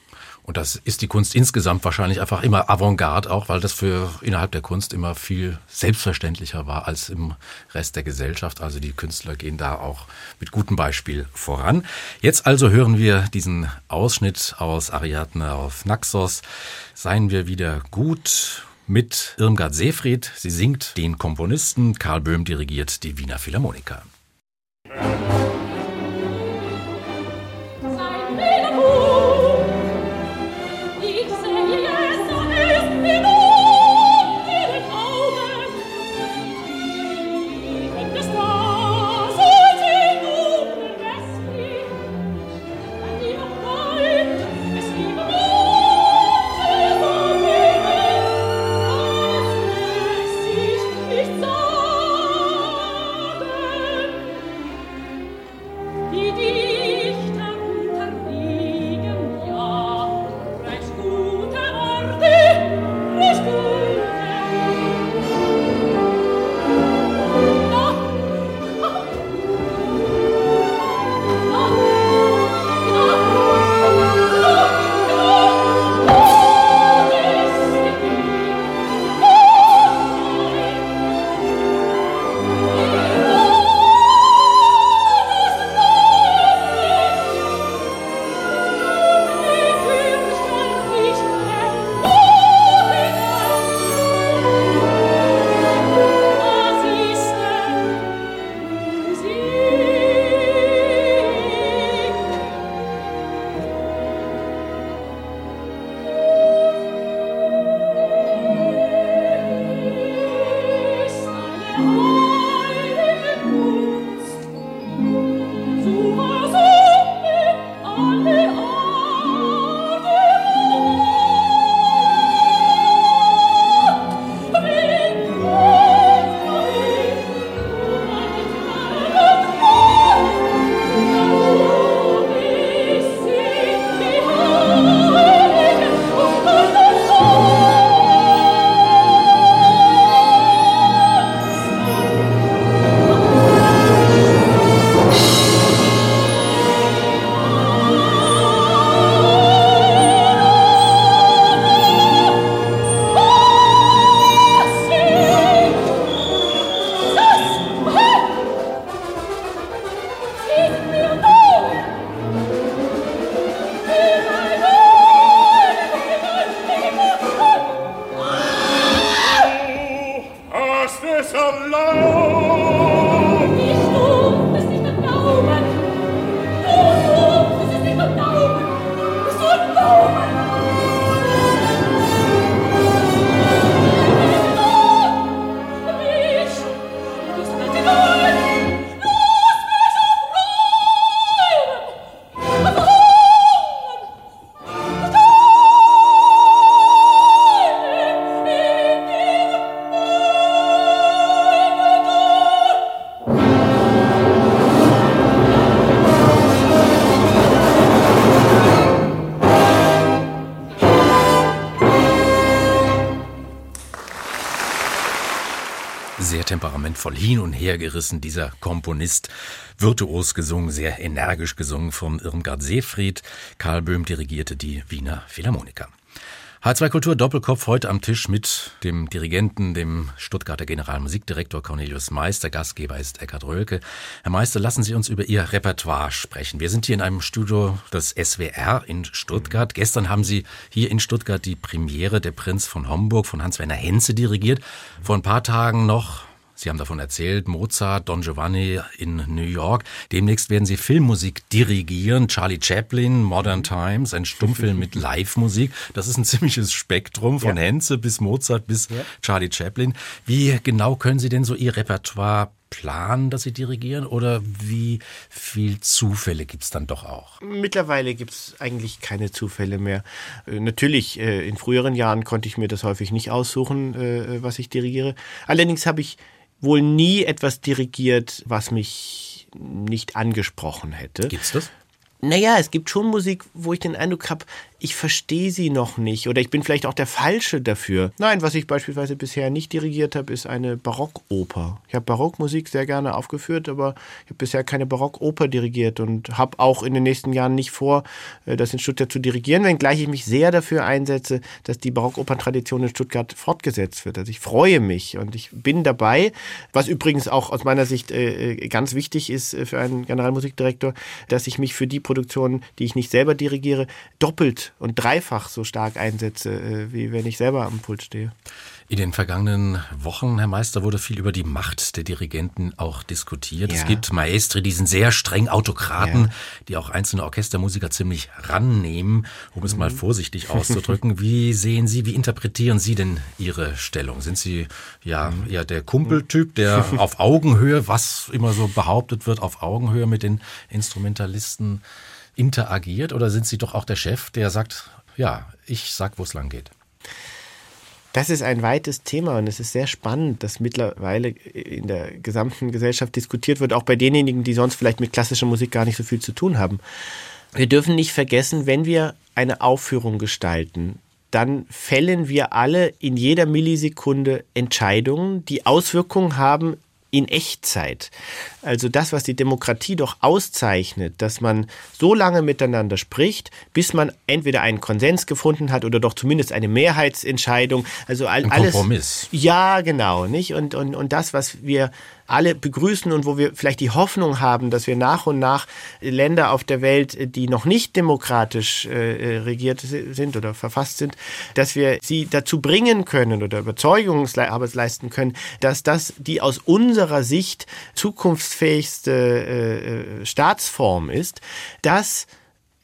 Und das ist die Kunst insgesamt wahrscheinlich einfach immer Avantgarde auch, weil das für innerhalb der Kunst immer viel selbstverständlicher war als im Rest der Gesellschaft. Also die Künstler gehen da auch mit gutem Beispiel voran. Jetzt also hören wir diesen Ausschnitt aus Ariadne auf Naxos. Seien wir wieder gut mit Irmgard Seefried. Sie singt den Komponisten. Karl Böhm dirigiert die Wiener Philharmoniker. Temperamentvoll hin und her gerissen, dieser Komponist. Virtuos gesungen, sehr energisch gesungen von Irmgard Seefried. Karl Böhm dirigierte die Wiener Philharmoniker. H2 Kultur Doppelkopf heute am Tisch mit dem Dirigenten, dem Stuttgarter Generalmusikdirektor Cornelius Meister. Gastgeber ist Eckhard Rölke. Herr Meister, lassen Sie uns über Ihr Repertoire sprechen. Wir sind hier in einem Studio des SWR in Stuttgart. Gestern haben Sie hier in Stuttgart die Premiere Der Prinz von Homburg von Hans-Werner Henze dirigiert. Vor ein paar Tagen noch Sie haben davon erzählt, Mozart, Don Giovanni in New York. Demnächst werden Sie Filmmusik dirigieren. Charlie Chaplin, Modern Times, ein Stummfilm mit [LAUGHS] Live-Musik. Das ist ein ziemliches Spektrum von ja. Henze bis Mozart bis ja. Charlie Chaplin. Wie genau können Sie denn so Ihr Repertoire planen, dass Sie dirigieren oder wie viel Zufälle gibt es dann doch auch? Mittlerweile gibt es eigentlich keine Zufälle mehr. Äh, natürlich, äh, in früheren Jahren konnte ich mir das häufig nicht aussuchen, äh, was ich dirigiere. Allerdings habe ich wohl nie etwas dirigiert, was mich nicht angesprochen hätte. Gibt's das? Naja, es gibt schon Musik, wo ich den Eindruck habe, ich verstehe sie noch nicht oder ich bin vielleicht auch der Falsche dafür. Nein, was ich beispielsweise bisher nicht dirigiert habe, ist eine Barockoper. Ich habe Barockmusik sehr gerne aufgeführt, aber ich habe bisher keine Barockoper dirigiert und habe auch in den nächsten Jahren nicht vor, äh, das in Stuttgart zu dirigieren, wenngleich ich mich sehr dafür einsetze, dass die Barockoperntradition in Stuttgart fortgesetzt wird. Also ich freue mich und ich bin dabei, was übrigens auch aus meiner Sicht äh, äh, ganz wichtig ist für einen Generalmusikdirektor, dass ich mich für die Produktionen, die ich nicht selber dirigiere, doppelt und dreifach so stark einsetze, äh, wie wenn ich selber am Pult stehe. In den vergangenen Wochen, Herr Meister, wurde viel über die Macht der Dirigenten auch diskutiert. Ja. Es gibt Maestri, die sind sehr streng Autokraten, ja. die auch einzelne Orchestermusiker ziemlich rannehmen, um es mhm. mal vorsichtig auszudrücken. [LAUGHS] Wie sehen Sie, wie interpretieren Sie denn Ihre Stellung? Sind Sie ja mhm. eher der Kumpeltyp, der [LAUGHS] auf Augenhöhe, was immer so behauptet wird, auf Augenhöhe mit den Instrumentalisten interagiert oder sind Sie doch auch der Chef, der sagt, ja, ich sag, wo es lang geht? Das ist ein weites Thema und es ist sehr spannend, dass mittlerweile in der gesamten Gesellschaft diskutiert wird, auch bei denjenigen, die sonst vielleicht mit klassischer Musik gar nicht so viel zu tun haben. Wir dürfen nicht vergessen, wenn wir eine Aufführung gestalten, dann fällen wir alle in jeder Millisekunde Entscheidungen, die Auswirkungen haben in Echtzeit. Also das, was die Demokratie doch auszeichnet, dass man so lange miteinander spricht, bis man entweder einen Konsens gefunden hat oder doch zumindest eine Mehrheitsentscheidung. Also all, Ein alles. Kompromiss. Ja, genau, nicht? Und, und, und das, was wir alle begrüßen und wo wir vielleicht die Hoffnung haben, dass wir nach und nach Länder auf der Welt, die noch nicht demokratisch äh, regiert sind oder verfasst sind, dass wir sie dazu bringen können oder Überzeugungsarbeit leisten können, dass das die aus unserer Sicht zukunftsfähigste äh, Staatsform ist, das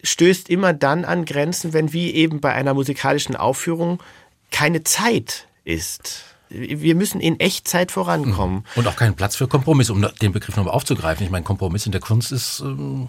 stößt immer dann an Grenzen, wenn wie eben bei einer musikalischen Aufführung keine Zeit ist wir müssen in Echtzeit vorankommen. Und auch keinen Platz für Kompromiss, um den Begriff nochmal aufzugreifen. Ich meine, Kompromiss in der Kunst ist ähm,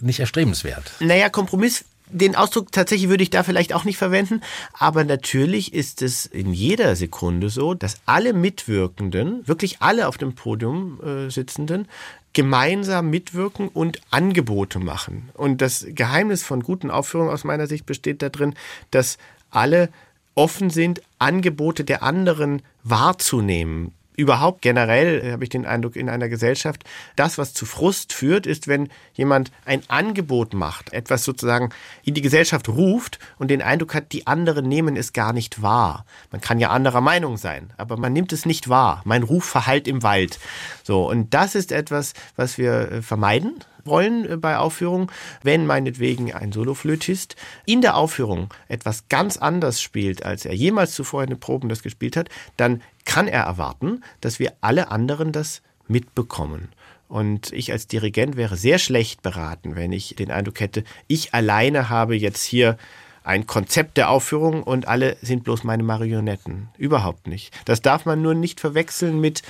nicht erstrebenswert. Naja, Kompromiss den Ausdruck tatsächlich würde ich da vielleicht auch nicht verwenden, aber natürlich ist es in jeder Sekunde so, dass alle Mitwirkenden, wirklich alle auf dem Podium äh, sitzenden, gemeinsam mitwirken und Angebote machen. Und das Geheimnis von guten Aufführungen aus meiner Sicht besteht darin, dass alle offen sind, Angebote der anderen wahrzunehmen. Überhaupt generell äh, habe ich den Eindruck in einer Gesellschaft, das, was zu Frust führt, ist, wenn jemand ein Angebot macht, etwas sozusagen in die Gesellschaft ruft und den Eindruck hat, die anderen nehmen es gar nicht wahr. Man kann ja anderer Meinung sein, aber man nimmt es nicht wahr. Mein Ruf verhallt im Wald. So, und das ist etwas, was wir äh, vermeiden wollen äh, bei Aufführungen, wenn meinetwegen ein Soloflötist in der Aufführung etwas ganz anders spielt, als er jemals zuvor in den Proben das gespielt hat, dann kann er erwarten, dass wir alle anderen das mitbekommen. Und ich als Dirigent wäre sehr schlecht beraten, wenn ich den Eindruck hätte, ich alleine habe jetzt hier ein Konzept der Aufführung und alle sind bloß meine Marionetten. Überhaupt nicht. Das darf man nur nicht verwechseln mit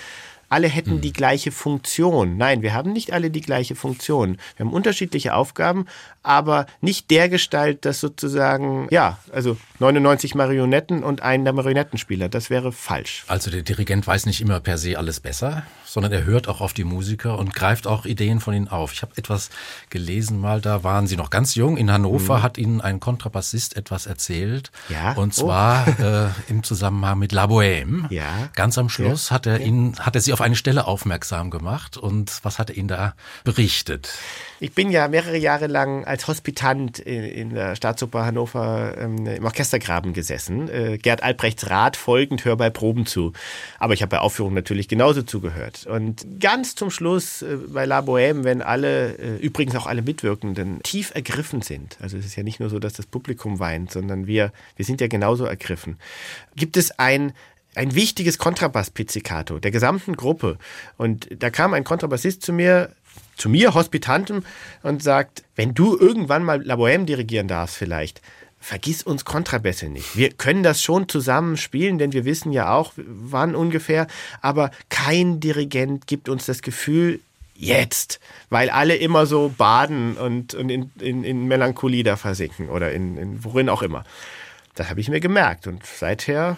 alle hätten die hm. gleiche Funktion. Nein, wir haben nicht alle die gleiche Funktion. Wir haben unterschiedliche Aufgaben, aber nicht der Gestalt, dass sozusagen, ja, also 99 Marionetten und ein der Marionettenspieler, das wäre falsch. Also der Dirigent weiß nicht immer per se alles besser, sondern er hört auch auf die Musiker und greift auch Ideen von ihnen auf. Ich habe etwas gelesen mal, da waren sie noch ganz jung. In Hannover mhm. hat ihnen ein Kontrabassist etwas erzählt. Ja. Und oh. zwar oh. äh, im Zusammenhang mit La Bohème. Ja. Ganz am Schluss ja. hat er ihn, hat er sie auf eine Stelle aufmerksam gemacht. Und was hat er ihnen da berichtet? Ich bin ja mehrere Jahre lang als Hospitant in, der Staatsoper Hannover ähm, im Orchestergraben gesessen. Äh, Gerd Albrechts Rat folgend, hör bei Proben zu. Aber ich habe bei Aufführungen natürlich genauso zugehört. Und ganz zum Schluss äh, bei La Bohème, wenn alle, äh, übrigens auch alle Mitwirkenden, tief ergriffen sind, also es ist ja nicht nur so, dass das Publikum weint, sondern wir, wir sind ja genauso ergriffen, gibt es ein ein wichtiges Kontrabass-Pizzicato der gesamten Gruppe. Und da kam ein Kontrabassist zu mir, zu mir, Hospitanten, und sagt, wenn du irgendwann mal La Bohème dirigieren darfst vielleicht, vergiss uns Kontrabässe nicht. Wir können das schon zusammen spielen, denn wir wissen ja auch, wann ungefähr, aber kein Dirigent gibt uns das Gefühl, jetzt, weil alle immer so baden und, und in, in, in Melancholie da versinken oder in, in worin auch immer. Das habe ich mir gemerkt und seither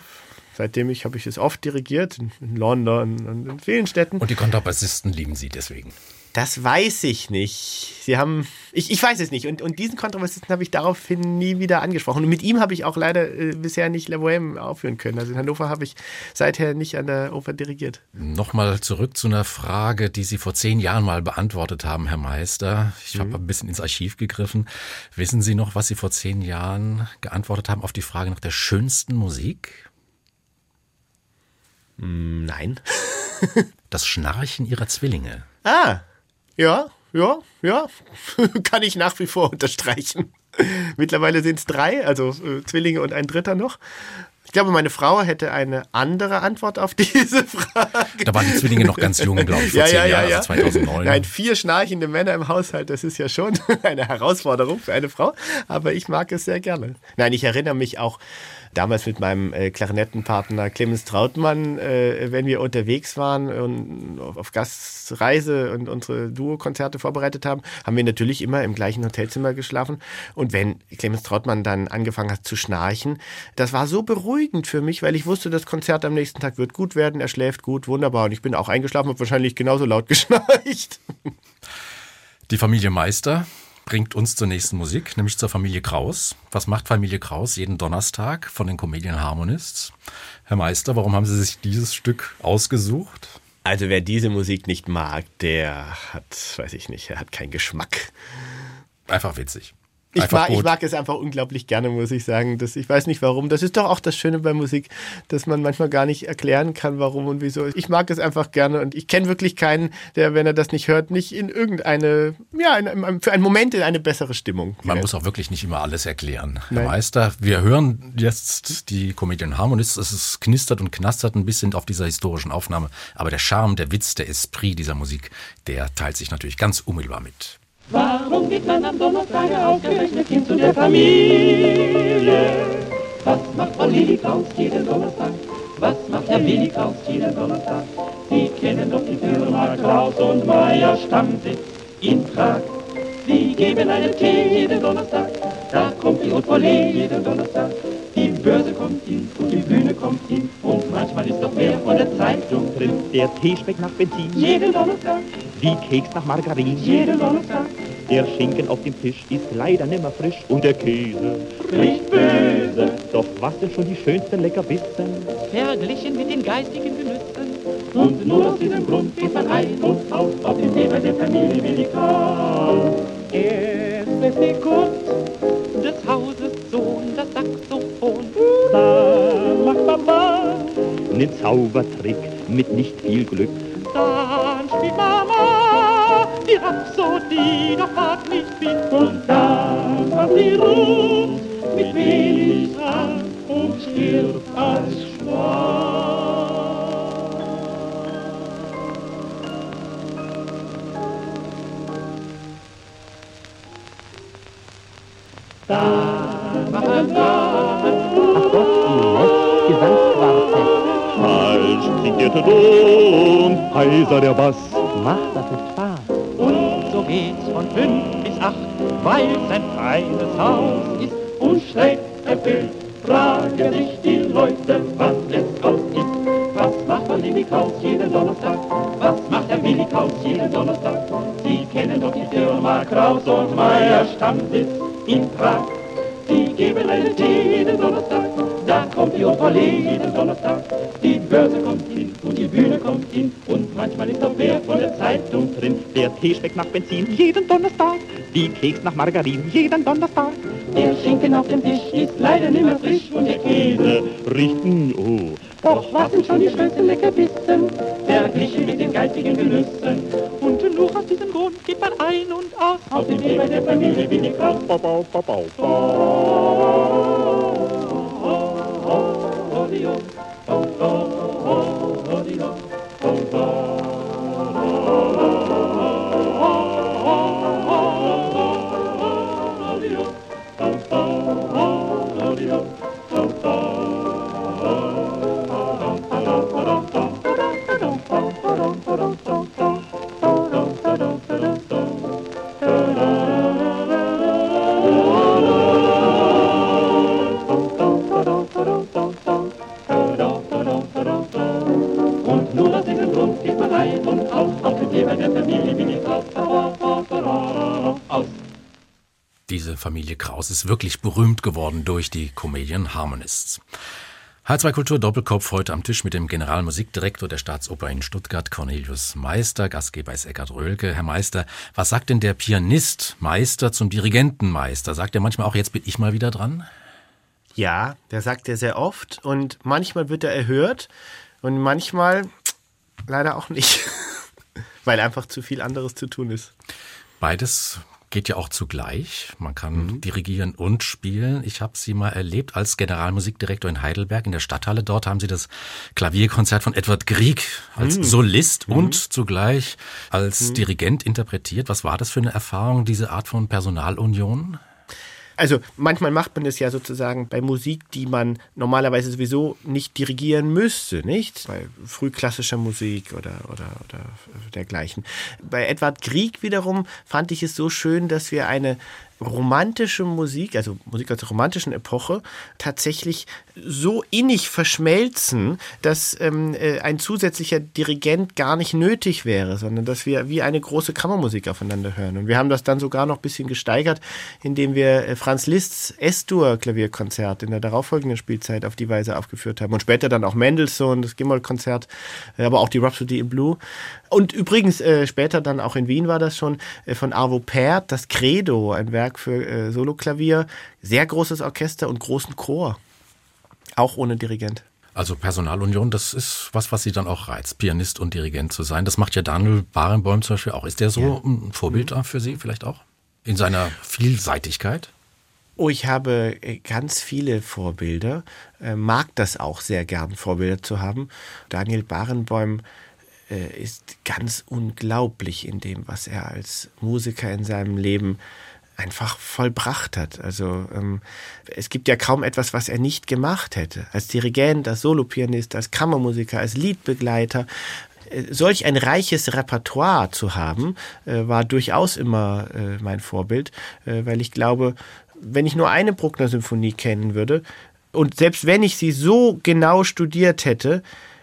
seitdem ich habe ich es oft dirigiert in London und in vielen Städten. Und die Kontrabassisten lieben Sie deswegen. Das weiß ich nicht. Sie haben, ich, ich weiß es nicht. Und, und diesen Kontrabassisten habe ich daraufhin nie wieder angesprochen. Und mit ihm habe ich auch leider äh, bisher nicht La Bohème aufführen können. Also in Hannover habe ich seither nicht an der Oper dirigiert. Nochmal zurück zu einer Frage, die Sie vor zehn Jahren mal beantwortet haben, Herr Meister. Ich mhm. habe ein bisschen ins Archiv gegriffen. Wissen Sie noch, was Sie vor zehn Jahren geantwortet haben auf die Frage nach der schönsten Musik? Hm, nein. [LAUGHS] das Schnarchen Ihrer Zwillinge. Ah, ja, ja, ja. [LAUGHS] Kann ich nach wie vor unterstreichen. Mittlerweile sind es drei, also äh, Zwillinge und ein dritter noch. Ich glaube, meine Frau hätte eine andere Antwort auf [LAUGHS] diese Frage. Da waren die Zwillinge noch ganz jung, glaube ich, vor ja, zehn ja, Jahren, ja. also 2009. Nein, vier schnarchende Männer im Haushalt, das ist ja schon [LAUGHS] eine Herausforderung für eine Frau, aber ich mag es sehr gerne. Nein, ich erinnere mich auch damals mit meinem äh, Klarinettenpartner Clemens Trautmann, äh, wenn wir unterwegs waren und auf Gastreise und unsere Duo-Konzerte vorbereitet haben, haben wir natürlich immer im gleichen Hotelzimmer geschlafen. Und wenn Clemens Trautmann dann angefangen hat zu schnarchen, das war so beruhigend für mich, weil ich wusste, das Konzert am nächsten Tag wird gut werden, er schläft gut, wunderbar. Und ich bin auch eingeschlafen, habe wahrscheinlich genauso laut [LAUGHS] geschnarcht. Die Familie Meister bringt uns zur nächsten Musik, nämlich zur Familie Kraus. Was macht Familie Kraus jeden Donnerstag von den Comedian Harmonists? Herr Meister, warum haben Sie sich dieses Stück ausgesucht? Also wer diese Musik nicht mag, der hat, weiß ich nicht, er hat keinen Geschmack. Einfach witzig. Ich mag, ich mag, es einfach unglaublich gerne, muss ich sagen. Das, ich weiß nicht warum. Das ist doch auch das Schöne bei Musik, dass man manchmal gar nicht erklären kann, warum und wieso. Ich mag es einfach gerne und ich kenne wirklich keinen, der, wenn er das nicht hört, nicht in irgendeine, ja, in, für einen Moment in eine bessere Stimmung. Man muss auch wirklich nicht immer alles erklären. Herr Nein. Meister, wir hören jetzt die Comedian Harmonists. Es knistert und knastert ein bisschen auf dieser historischen Aufnahme. Aber der Charme, der Witz, der Esprit dieser Musik, der teilt sich natürlich ganz unmittelbar mit. Warum geht man am Donnerstag ausgerechnet hin zu der Familie? Was macht Frau Lili Klaus jeden Donnerstag? Was macht Herr Willi Klaus jeden Donnerstag? Sie kennen doch die Firma Klaus und Meier Stammsitz in Prag. Sie geben einen Tee jeden Donnerstag, da kommt die Haute Volée jeden Donnerstag. Die Börse kommt hin und die Bühne kommt hin und manchmal ist doch mehr von der Zeitung drin. Der Tee schmeckt nach Benzin. Jeden Donnerstag. Wie Keks nach Margarin. Jeden Donnerstag. Der Schinken auf dem Tisch ist leider nimmer frisch und der Käse riecht böse. Doch was denn schon die schönsten Leckerbissen? Verglichen mit den geistigen Genüssen. Und nur aus diesem Grund geht man ein und aus auf den Thema der Familie Willikal. Es ist die Kunst des Hauses Sohn, das Saxophon. Da macht Papa nen Zaubertrick mit nicht viel Glück. Dann spielt Mama die Rhapsodie, doch hat nicht viel. Und dann macht sie rund mit wenig Rang und stirbt als Schwan. Ach Gott, die Gesangsquartett. Falsch klingt der Ton, heiser der Bass. Macht das so geht's von fünf bis acht. weil es ein feines Haus ist und schräg erfüllt, fragen sich die Leute, wann es aus ist. Was macht man Willi Kraus jeden Donnerstag? Was macht der Willi Kraus jeden Donnerstag? Sie kennen doch die Firma Kraus und Meier Stammsitz in Prag. Sie geben einen Tee jeden Donnerstag, da kommt die Operlee jeden Donnerstag. Die Börse kommt hin und die Bühne kommt hin und manchmal ist auch wer von der Zeitung drin. Der Tee schmeckt nach Benzin jeden Donnerstag, die Keks nach Margarin jeden Donnerstag. Der Schinken auf dem Tisch ist leider nimmer frisch und der Käse Richten, oh, Doch was sind schon die schönsten Leckerbissen, verglichen mit den geistigen Genüssen. Und nur aus diesem Grund geht man ein und aus. Auf dem Thema der Familie bin ich raus. bau, bau, bau, bau. Und Diese Familie Kraus ist wirklich berühmt geworden durch die Comedian Harmonists. H2 Kultur Doppelkopf heute am Tisch mit dem Generalmusikdirektor der Staatsoper in Stuttgart, Cornelius Meister. Gastgeber ist Eckhard Röhlke. Herr Meister, was sagt denn der Pianist Meister zum Dirigenten Meister? Sagt er manchmal auch, jetzt bin ich mal wieder dran? Ja, der sagt er sehr oft und manchmal wird er erhört und manchmal leider auch nicht, [LAUGHS] weil einfach zu viel anderes zu tun ist. Beides geht ja auch zugleich. Man kann dirigieren und spielen. Ich habe Sie mal erlebt als Generalmusikdirektor in Heidelberg in der Stadthalle. Dort haben Sie das Klavierkonzert von Edward Grieg als Solist und zugleich als Dirigent interpretiert. Was war das für eine Erfahrung, diese Art von Personalunion? Also manchmal macht man das ja sozusagen bei Musik, die man normalerweise sowieso nicht dirigieren müsste, nicht? Bei frühklassischer Musik oder, oder, oder dergleichen. Bei Edward Grieg wiederum fand ich es so schön, dass wir eine romantische Musik, also Musik aus der romantischen Epoche, tatsächlich so innig verschmelzen, dass ähm, äh, ein zusätzlicher Dirigent gar nicht nötig wäre, sondern dass wir wie eine große Kammermusik aufeinander hören. Und wir haben das dann sogar noch ein bisschen gesteigert, indem wir äh, Franz Liszt's S-Dur-Klavierkonzert in der darauffolgenden Spielzeit auf die Weise aufgeführt haben. Und später dann auch Mendelssohn, das Gimmold-Konzert, äh, aber auch die Rhapsody in Blue. Und übrigens äh, später dann auch in Wien war das schon äh, von Arvo Pärt, das Credo, ein Werk für äh, Soloklavier, sehr großes Orchester und großen Chor. Auch ohne Dirigent. Also Personalunion, das ist was, was Sie dann auch reizt, Pianist und Dirigent zu sein. Das macht ja Daniel Barenboim zum Beispiel auch. Ist der so ein Vorbild für Sie vielleicht auch? In seiner Vielseitigkeit? Oh, ich habe äh, ganz viele Vorbilder, äh, mag das auch sehr gern, Vorbilder zu haben. Daniel Barenboim äh, ist ganz unglaublich in dem, was er als Musiker in seinem Leben einfach vollbracht hat. Also ähm, es gibt ja kaum etwas, was er nicht gemacht hätte. Als Dirigent, als Solopianist, als Kammermusiker, als Liedbegleiter. Äh, Solch ein reiches Repertoire zu haben, äh, war durchaus immer äh, mein Vorbild, äh, weil ich glaube, wenn ich nur eine Bruckner-Symphonie kennen würde, und selbst wenn ich sie so genau studiert hätte,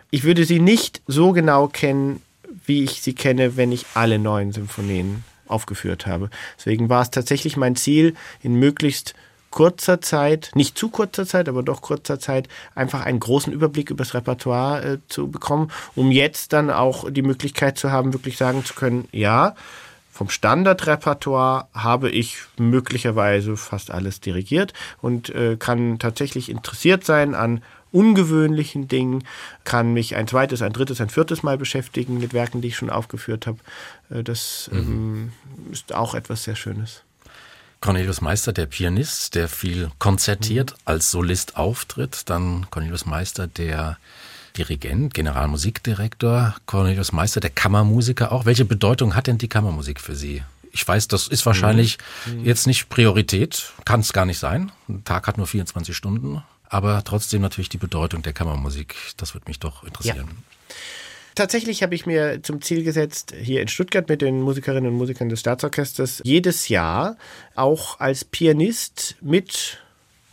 ich würde sie nicht so genau kennen, wie ich sie kenne, wenn ich alle neun Symphonien aufgeführt habe. Deswegen war es tatsächlich mein Ziel, in möglichst kurzer Zeit, nicht zu kurzer Zeit, aber doch kurzer Zeit, einfach einen großen Überblick über das Repertoire äh, zu bekommen, um jetzt dann auch die Möglichkeit zu haben, wirklich sagen zu können, ja, vom Standardrepertoire habe ich möglicherweise fast alles dirigiert und äh, kann tatsächlich interessiert sein an ungewöhnlichen Dingen, kann mich ein zweites, ein drittes, ein viertes Mal beschäftigen mit Werken, die ich schon aufgeführt habe. Äh, das ähm, ist auch etwas sehr Schönes. Cornelius Meister, der Pianist, der viel konzertiert, als Solist auftritt. Dann Cornelius Meister, der Dirigent, Generalmusikdirektor. Cornelius Meister, der Kammermusiker auch. Welche Bedeutung hat denn die Kammermusik für Sie? Ich weiß, das ist wahrscheinlich jetzt nicht Priorität, kann es gar nicht sein. Ein Tag hat nur 24 Stunden, aber trotzdem natürlich die Bedeutung der Kammermusik. Das würde mich doch interessieren. Tatsächlich habe ich mir zum Ziel gesetzt, hier in Stuttgart mit den Musikerinnen und Musikern des Staatsorchesters jedes Jahr auch als Pianist mit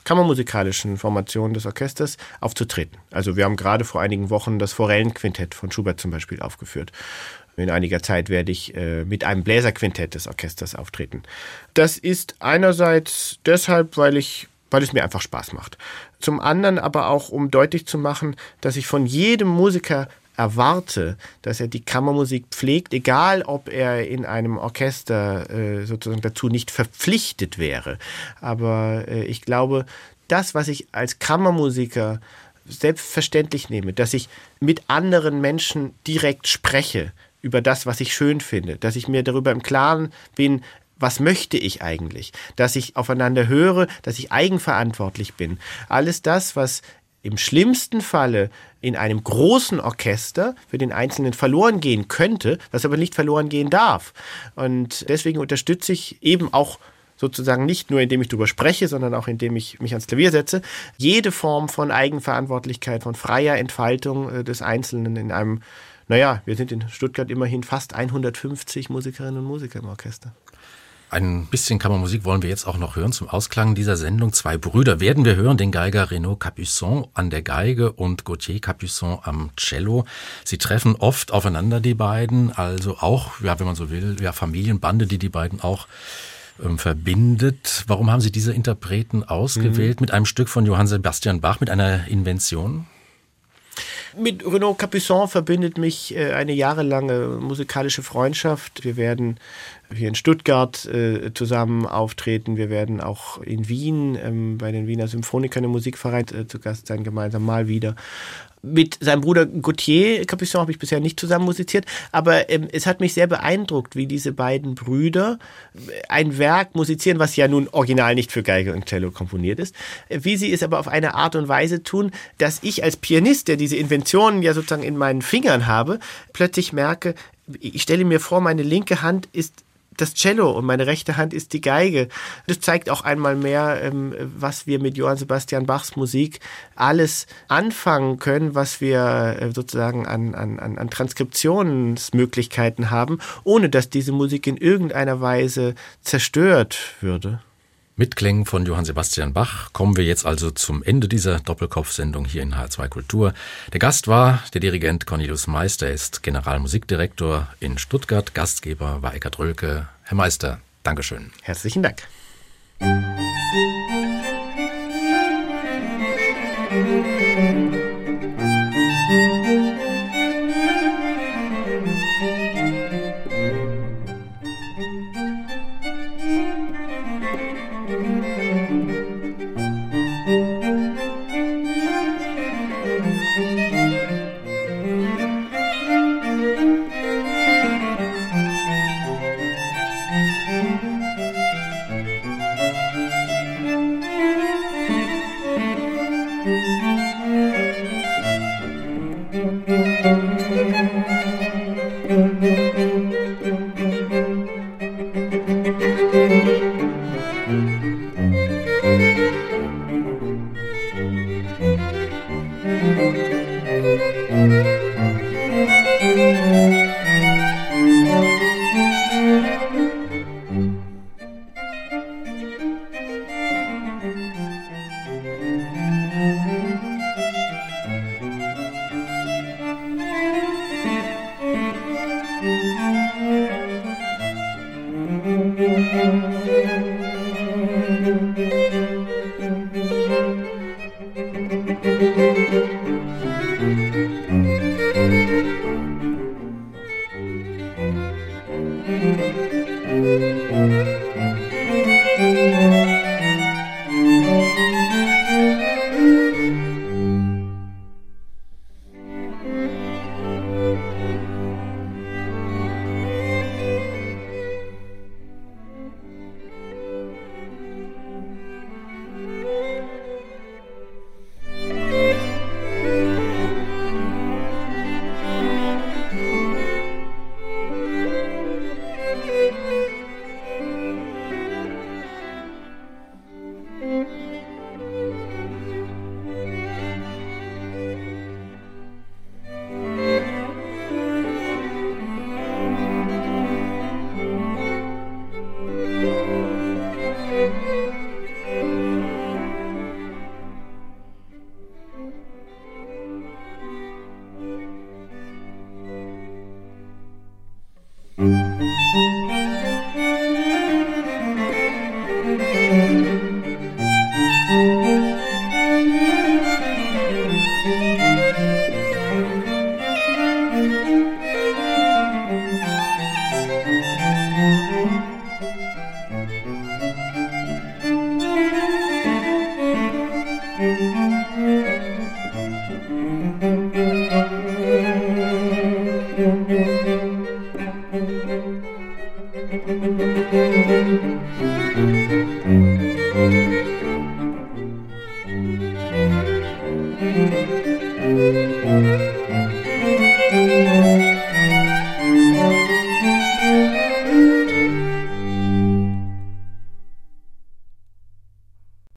kammermusikalischen Formationen des Orchesters aufzutreten. Also wir haben gerade vor einigen Wochen das Forellenquintett von Schubert zum Beispiel aufgeführt. In einiger Zeit werde ich äh, mit einem Bläserquintett des Orchesters auftreten. Das ist einerseits deshalb, weil ich weil es mir einfach Spaß macht. Zum anderen aber auch, um deutlich zu machen, dass ich von jedem Musiker erwarte, dass er die Kammermusik pflegt, egal ob er in einem Orchester äh, sozusagen dazu nicht verpflichtet wäre. Aber äh, ich glaube, das, was ich als Kammermusiker selbstverständlich nehme, dass ich mit anderen Menschen direkt spreche über das, was ich schön finde, dass ich mir darüber im Klaren bin, was möchte ich eigentlich, dass ich aufeinander höre, dass ich eigenverantwortlich bin. Alles das, was im schlimmsten Falle in einem großen Orchester für den Einzelnen verloren gehen könnte, was aber nicht verloren gehen darf. Und deswegen unterstütze ich eben auch sozusagen nicht nur indem ich darüber spreche, sondern auch indem ich mich ans Klavier setze, jede Form von Eigenverantwortlichkeit, von freier Entfaltung äh, des Einzelnen in einem, naja, wir sind in Stuttgart immerhin fast 150 Musikerinnen und Musiker im Orchester. Ein bisschen Kammermusik wollen wir jetzt auch noch hören zum Ausklang dieser Sendung. Zwei Brüder werden wir hören, den Geiger Renaud Capuçon an der Geige und Gauthier Capuçon am Cello. Sie treffen oft aufeinander, die beiden, also auch, ja, wenn man so will, ja, Familienbande, die die beiden auch ähm, verbindet. Warum haben Sie diese Interpreten ausgewählt mhm. mit einem Stück von Johann Sebastian Bach, mit einer Invention? Mit Renaud Capuçon verbindet mich äh, eine jahrelange musikalische Freundschaft. Wir werden hier in Stuttgart äh, zusammen auftreten. Wir werden auch in Wien ähm, bei den Wiener Symphonikern im Musikverein äh, zu Gast sein, gemeinsam mal wieder. Mit seinem Bruder Gauthier Capuçon habe ich bisher nicht zusammen musiziert, aber ähm, es hat mich sehr beeindruckt, wie diese beiden Brüder ein Werk musizieren, was ja nun original nicht für Geige und Cello komponiert ist, wie sie es aber auf eine Art und Weise tun, dass ich als Pianist, der diese Inventionen ja sozusagen in meinen Fingern habe, plötzlich merke, ich stelle mir vor, meine linke Hand ist das Cello und meine rechte Hand ist die Geige. Das zeigt auch einmal mehr, ähm, was wir mit Johann Sebastian Bachs Musik alles anfangen können, was wir äh, sozusagen an, an, an Transkriptionsmöglichkeiten haben, ohne dass diese Musik in irgendeiner Weise zerstört würde. Mit Klängen von Johann Sebastian Bach kommen wir jetzt also zum Ende dieser Doppelkopf-Sendung hier in H2 Kultur. Der Gast war der Dirigent Cornelius Meister, er ist Generalmusikdirektor in Stuttgart. Gastgeber war Eckhard Rölke. Herr Meister, Dankeschön. Herzlichen Dank.